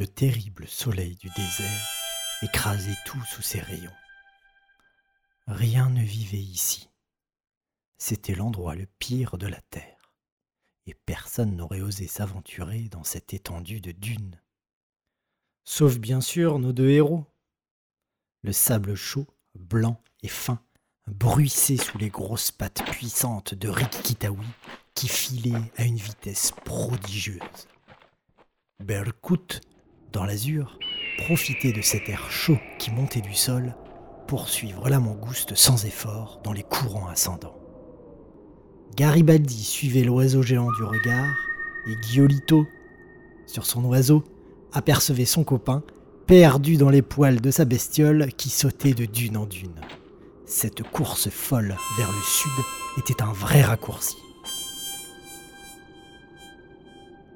Le terrible soleil du désert écrasait tout sous ses rayons. Rien ne vivait ici. C'était l'endroit le pire de la terre, et personne n'aurait osé s'aventurer dans cette étendue de dunes. Sauf bien sûr nos deux héros. Le sable chaud, blanc et fin, bruissait sous les grosses pattes puissantes de Rikitawi qui filait à une vitesse prodigieuse. Berkut, dans l'azur, profitait de cet air chaud qui montait du sol pour suivre la mangouste sans effort dans les courants ascendants. Garibaldi suivait l'oiseau géant du regard et Giolito, sur son oiseau, apercevait son copain perdu dans les poils de sa bestiole qui sautait de dune en dune. Cette course folle vers le sud était un vrai raccourci.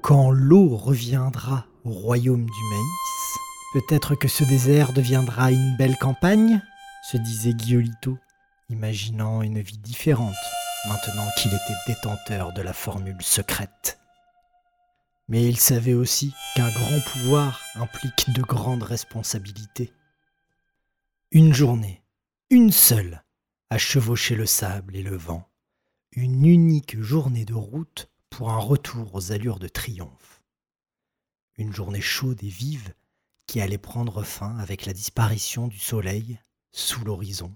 Quand l'eau reviendra au royaume du maïs, peut-être que ce désert deviendra une belle campagne, se disait Giolito, imaginant une vie différente maintenant qu'il était détenteur de la formule secrète. Mais il savait aussi qu'un grand pouvoir implique de grandes responsabilités. Une journée, une seule, à chevaucher le sable et le vent, une unique journée de route pour un retour aux allures de triomphe. Une journée chaude et vive qui allait prendre fin avec la disparition du soleil sous l'horizon.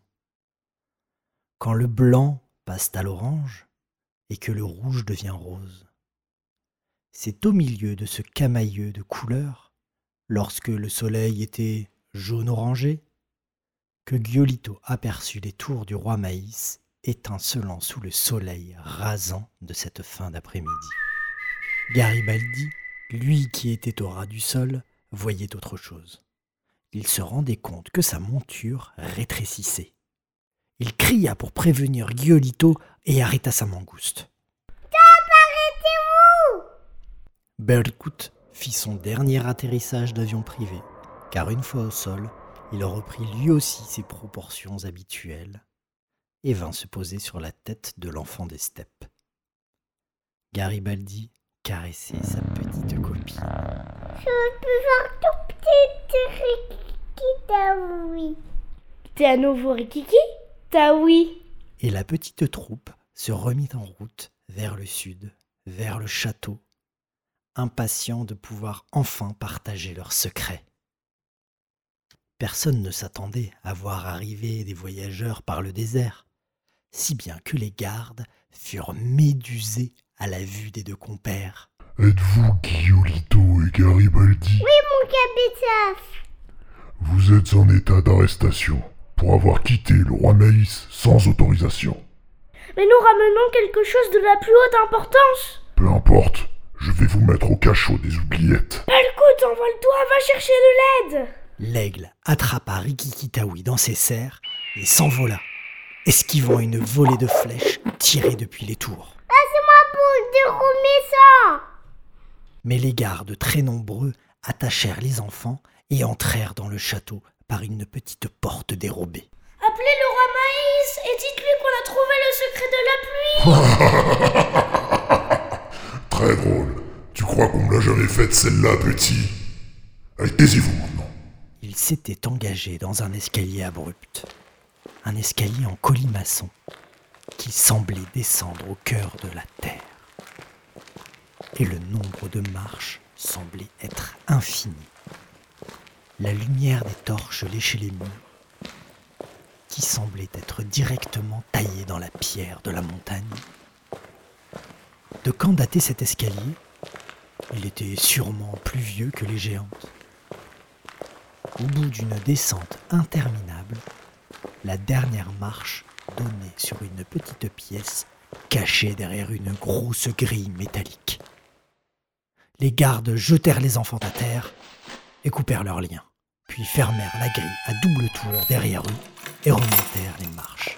Quand le blanc passe à l'orange et que le rouge devient rose. C'est au milieu de ce camailleux de couleurs, lorsque le soleil était jaune-orangé, que Giolito aperçut les tours du roi Maïs étincelant sous le soleil rasant de cette fin d'après-midi. Garibaldi, lui qui était au ras du sol, voyait autre chose. Il se rendait compte que sa monture rétrécissait. Il cria pour prévenir Giolito et arrêta sa mangouste. Arrêtez-vous Berkut fit son dernier atterrissage d'avion privé, car une fois au sol, il reprit lui aussi ses proportions habituelles et vint se poser sur la tête de l'enfant des steppes. Garibaldi caressait sa petite copie. Je peux voir ton petit Rikiki oui. T'es à nouveau Rikiki Ta oui. Et la petite troupe se remit en route vers le sud, vers le château, impatient de pouvoir enfin partager leurs secrets. Personne ne s'attendait à voir arriver des voyageurs par le désert, si bien que les gardes furent médusés à la vue des deux compères. Êtes-vous Giolito et Garibaldi? Oui, mon capitaine. Vous êtes en état d'arrestation pour avoir quitté le roi Maïs sans autorisation. Mais nous ramenons quelque chose de la plus haute importance. Peu importe, je vais vous mettre au cachot des oubliettes. Palcout, envole-toi, va chercher de l'aide. L'aigle attrapa Rikikitawi dans ses serres et s'envola, esquivant une volée de flèches tirées depuis les tours. Mais les gardes très nombreux attachèrent les enfants et entrèrent dans le château par une petite porte dérobée. Appelez le roi Maïs et dites-lui qu'on a trouvé le secret de la pluie. Très drôle. Tu crois qu'on me l'a jamais faite celle-là, petit? Allez, taisez-vous maintenant. Il s'était engagé dans un escalier abrupt, un escalier en colimaçon qui semblait descendre au cœur de la terre. Et le nombre de marches semblait être infini. La lumière des torches léchait les murs, qui semblaient être directement taillés dans la pierre de la montagne. De quand datait cet escalier? Il était sûrement plus vieux que les géantes. Au bout d'une descente interminable, la dernière marche donnait sur une petite pièce cachée derrière une grosse grille métallique. Les gardes jetèrent les enfants à terre et coupèrent leurs liens, puis fermèrent la grille à double tour derrière eux et remontèrent les marches.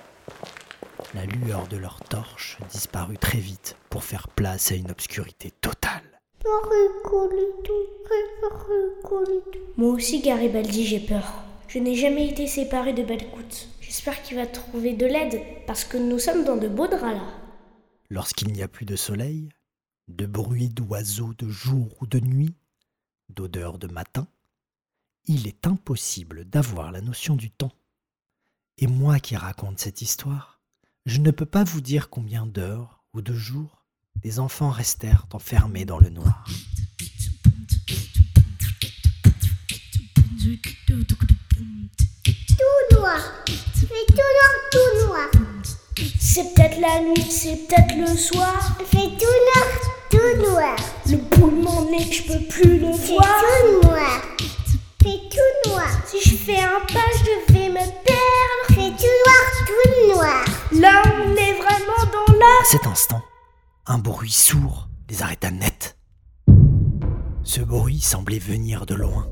La lueur de leurs torches disparut très vite pour faire place à une obscurité totale. Moi aussi, Garibaldi, j'ai peur. Je n'ai jamais été séparé de Belcout. J'espère qu'il va trouver de l'aide, parce que nous sommes dans de beaux draps là. Lorsqu'il n'y a plus de soleil, de bruit d'oiseaux de jour ou de nuit, d'odeur de matin, il est impossible d'avoir la notion du temps. Et moi qui raconte cette histoire, je ne peux pas vous dire combien d'heures ou de jours les enfants restèrent enfermés dans le noir. Tout noir. Tout noir, tout noir. C'est peut-être la nuit, c'est peut-être le soir. Tout noir, tout noir. Le bout de mon nez, je peux plus le C'est voir. tout noir. Fait tout noir. Si je fais un pas, je vais me perdre. Fait tout noir, tout noir. Là, on est vraiment dans la... À cet instant, un bruit sourd les arrêta net. Ce bruit semblait venir de loin.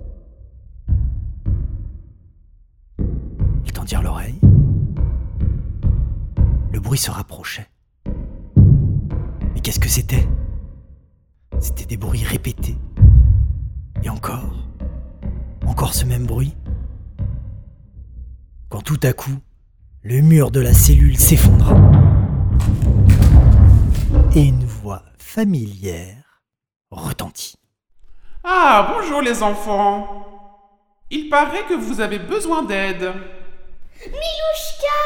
Ils tendirent l'oreille. Le bruit se rapprochait. Mais qu'est-ce que c'était? C'était des bruits répétés. Et encore. Encore ce même bruit. Quand tout à coup, le mur de la cellule s'effondra et une voix familière retentit. Ah, bonjour les enfants. Il paraît que vous avez besoin d'aide. Milouchka